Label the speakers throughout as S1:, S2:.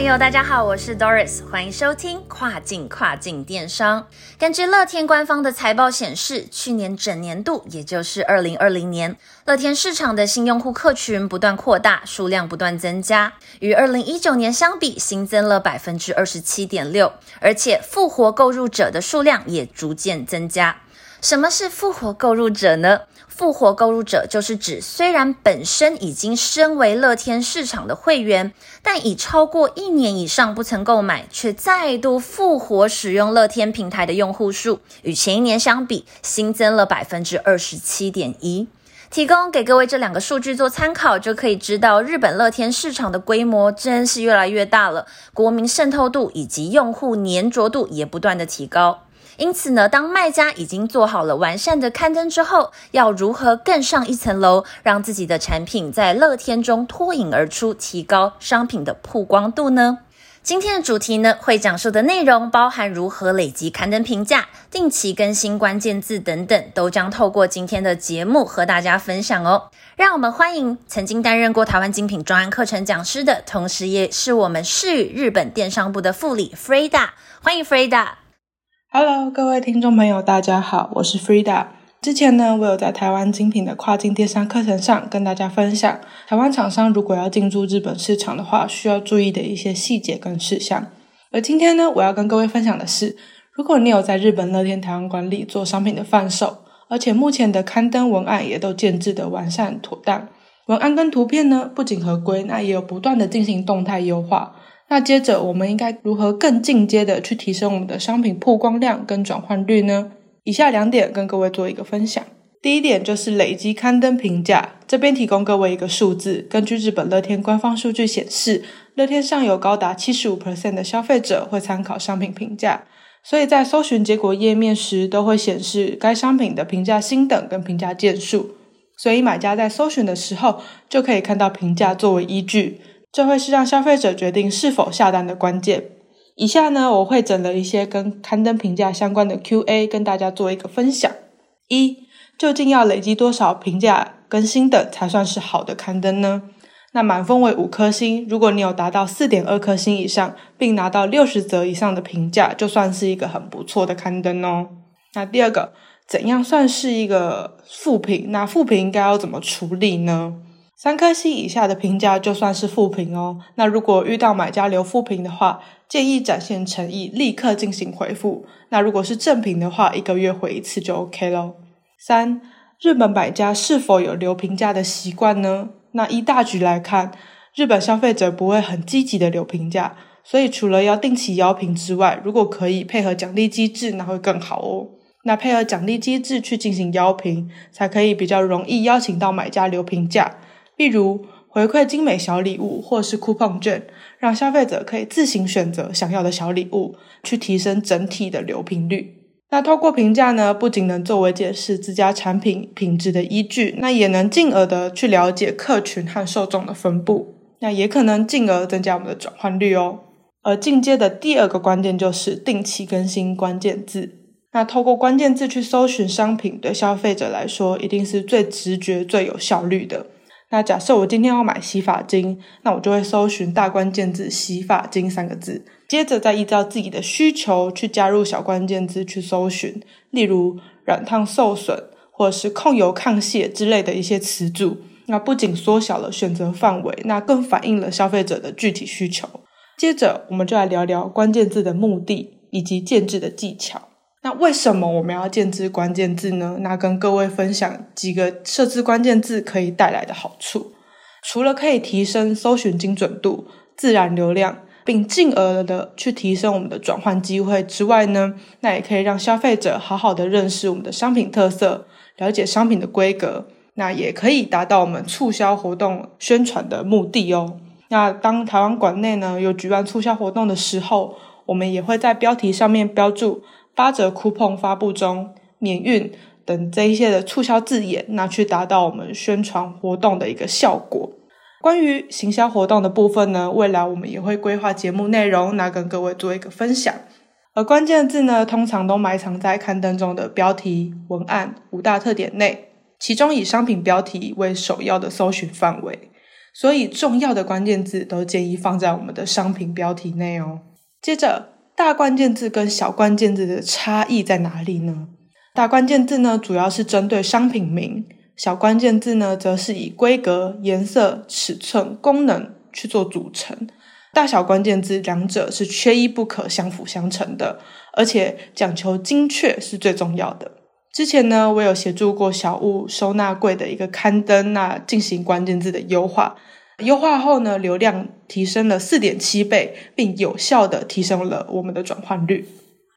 S1: 朋友，大家好，我是 Doris，欢迎收听跨境跨境电商。根据乐天官方的财报显示，去年整年度，也就是二零二零年，乐天市场的新用户客群不断扩大，数量不断增加，与二零一九年相比，新增了百分之二十七点六，而且复活购入者的数量也逐渐增加。什么是复活购入者呢？复活购入者就是指，虽然本身已经身为乐天市场的会员，但已超过一年以上不曾购买，却再度复活使用乐天平台的用户数，与前一年相比，新增了百分之二十七点一。提供给各位这两个数据做参考，就可以知道日本乐天市场的规模真是越来越大了，国民渗透度以及用户粘着度也不断的提高。因此呢，当卖家已经做好了完善的刊登之后，要如何更上一层楼，让自己的产品在乐天中脱颖而出，提高商品的曝光度呢？今天的主题呢，会讲述的内容包含如何累积刊登评价、定期更新关键字等等，都将透过今天的节目和大家分享哦。让我们欢迎曾经担任过台湾精品专案课程讲师的，同时也是我们世宇日本电商部的副理 Freda，欢迎 Freda。
S2: Hello，各位听众朋友，大家好，我是 Frida。之前呢，我有在台湾精品的跨境电商课程上跟大家分享，台湾厂商如果要进驻日本市场的话，需要注意的一些细节跟事项。而今天呢，我要跟各位分享的是，如果你有在日本乐天台湾管理做商品的贩售，而且目前的刊登文案也都建制的完善妥当，文案跟图片呢不仅合规，那也有不断的进行动态优化。那接着，我们应该如何更进阶的去提升我们的商品曝光量跟转换率呢？以下两点跟各位做一个分享。第一点就是累积刊登评价，这边提供各位一个数字，根据日本乐天官方数据显示，乐天上有高达七十五 percent 的消费者会参考商品评价，所以在搜寻结果页面时都会显示该商品的评价星等跟评价件数，所以买家在搜寻的时候就可以看到评价作为依据。这会是让消费者决定是否下单的关键。以下呢，我会整了一些跟刊登评价相关的 Q&A，跟大家做一个分享。一，究竟要累积多少评价跟星等才算是好的刊登呢？那满分为五颗星，如果你有达到四点二颗星以上，并拿到六十则以上的评价，就算是一个很不错的刊登哦。那第二个，怎样算是一个负评？那负评应该要怎么处理呢？三颗星以下的评价就算是负评哦。那如果遇到买家留负评的话，建议展现诚意，立刻进行回复。那如果是正评的话，一个月回一次就 OK 咯。三，日本买家是否有留评价的习惯呢？那一大局来看，日本消费者不会很积极的留评价，所以除了要定期邀评之外，如果可以配合奖励机制，那会更好哦。那配合奖励机制去进行邀评，才可以比较容易邀请到买家留评价。例如回馈精美小礼物，或是 coupon 券，让消费者可以自行选择想要的小礼物，去提升整体的流评率。那透过评价呢，不仅能作为解释自家产品品质的依据，那也能进而的去了解客群和受众的分布，那也可能进而增加我们的转换率哦。而进阶的第二个关键就是定期更新关键字。那透过关键字去搜寻商品，对消费者来说，一定是最直觉、最有效率的。那假设我今天要买洗发精，那我就会搜寻大关键字“洗发精”三个字，接着再依照自己的需求去加入小关键字去搜寻，例如软烫受损或者是控油抗屑之类的一些词组。那不仅缩小了选择范围，那更反映了消费者的具体需求。接着我们就来聊聊关键字的目的以及建制的技巧。那为什么我们要建置关键字呢？那跟各位分享几个设置关键字可以带来的好处。除了可以提升搜寻精准度、自然流量，并进而的去提升我们的转换机会之外呢，那也可以让消费者好好的认识我们的商品特色，了解商品的规格，那也可以达到我们促销活动宣传的目的哦。那当台湾馆内呢有举办促销活动的时候，我我们也会在标题上面标注八折 coupon 发布中、免运等这一些的促销字眼，那去达到我们宣传活动的一个效果。关于行销活动的部分呢，未来我们也会规划节目内容，那跟各位做一个分享。而关键字呢，通常都埋藏在刊登中的标题、文案五大特点内，其中以商品标题为首要的搜寻范围，所以重要的关键字都建议放在我们的商品标题内哦。接着，大关键字跟小关键字的差异在哪里呢？大关键字呢，主要是针对商品名；小关键字呢，则是以规格、颜色、尺寸、功能去做组成。大小关键字两者是缺一不可、相辅相成的，而且讲求精确是最重要的。之前呢，我有协助过小物收纳柜的一个刊登，那进行关键字的优化。优化后呢，流量提升了四点七倍，并有效的提升了我们的转换率。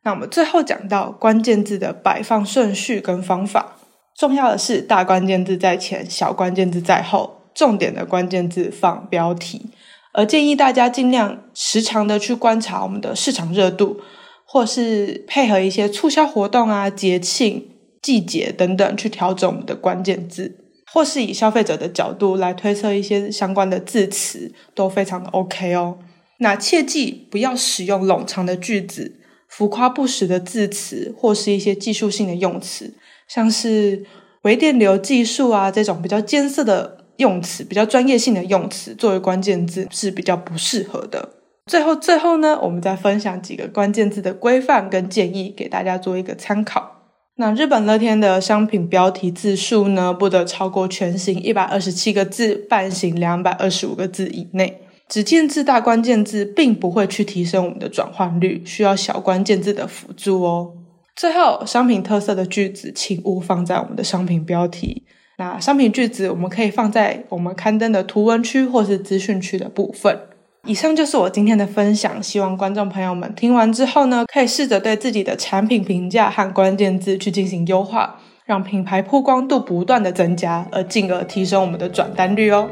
S2: 那我们最后讲到关键字的摆放顺序跟方法，重要的是大关键字在前，小关键字在后，重点的关键字放标题。而建议大家尽量时常的去观察我们的市场热度，或是配合一些促销活动啊、节庆、季节等等去调整我们的关键字，或是以消费者的角度来推测一些相关的字词，都非常的 OK 哦。那切记不要使用冗长的句子、浮夸不实的字词，或是一些技术性的用词，像是微电流技术啊这种比较艰涩的。用词比较专业性的用词作为关键字是比较不适合的。最后，最后呢，我们再分享几个关键字的规范跟建议，给大家做一个参考。那日本乐天的商品标题字数呢，不得超过全形一百二十七个字，半形两百二十五个字以内。只见字大关键字并不会去提升我们的转换率，需要小关键字的辅助哦。最后，商品特色的句子，请勿放在我们的商品标题。那商品句子我们可以放在我们刊登的图文区或是资讯区的部分。以上就是我今天的分享，希望观众朋友们听完之后呢，可以试着对自己的产品评价和关键字去进行优化，让品牌曝光度不断的增加，而进而提升我们的转单率哦。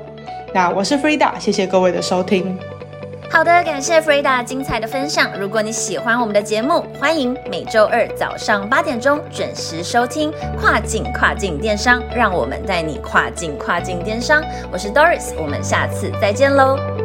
S2: 那我是 Frida，谢谢各位的收听。
S1: 好的，感谢 Frida 精彩的分享。如果你喜欢我们的节目，欢迎每周二早上八点钟准时收听《跨境跨境电商》，让我们带你跨境跨境电商。我是 Doris，我们下次再见喽。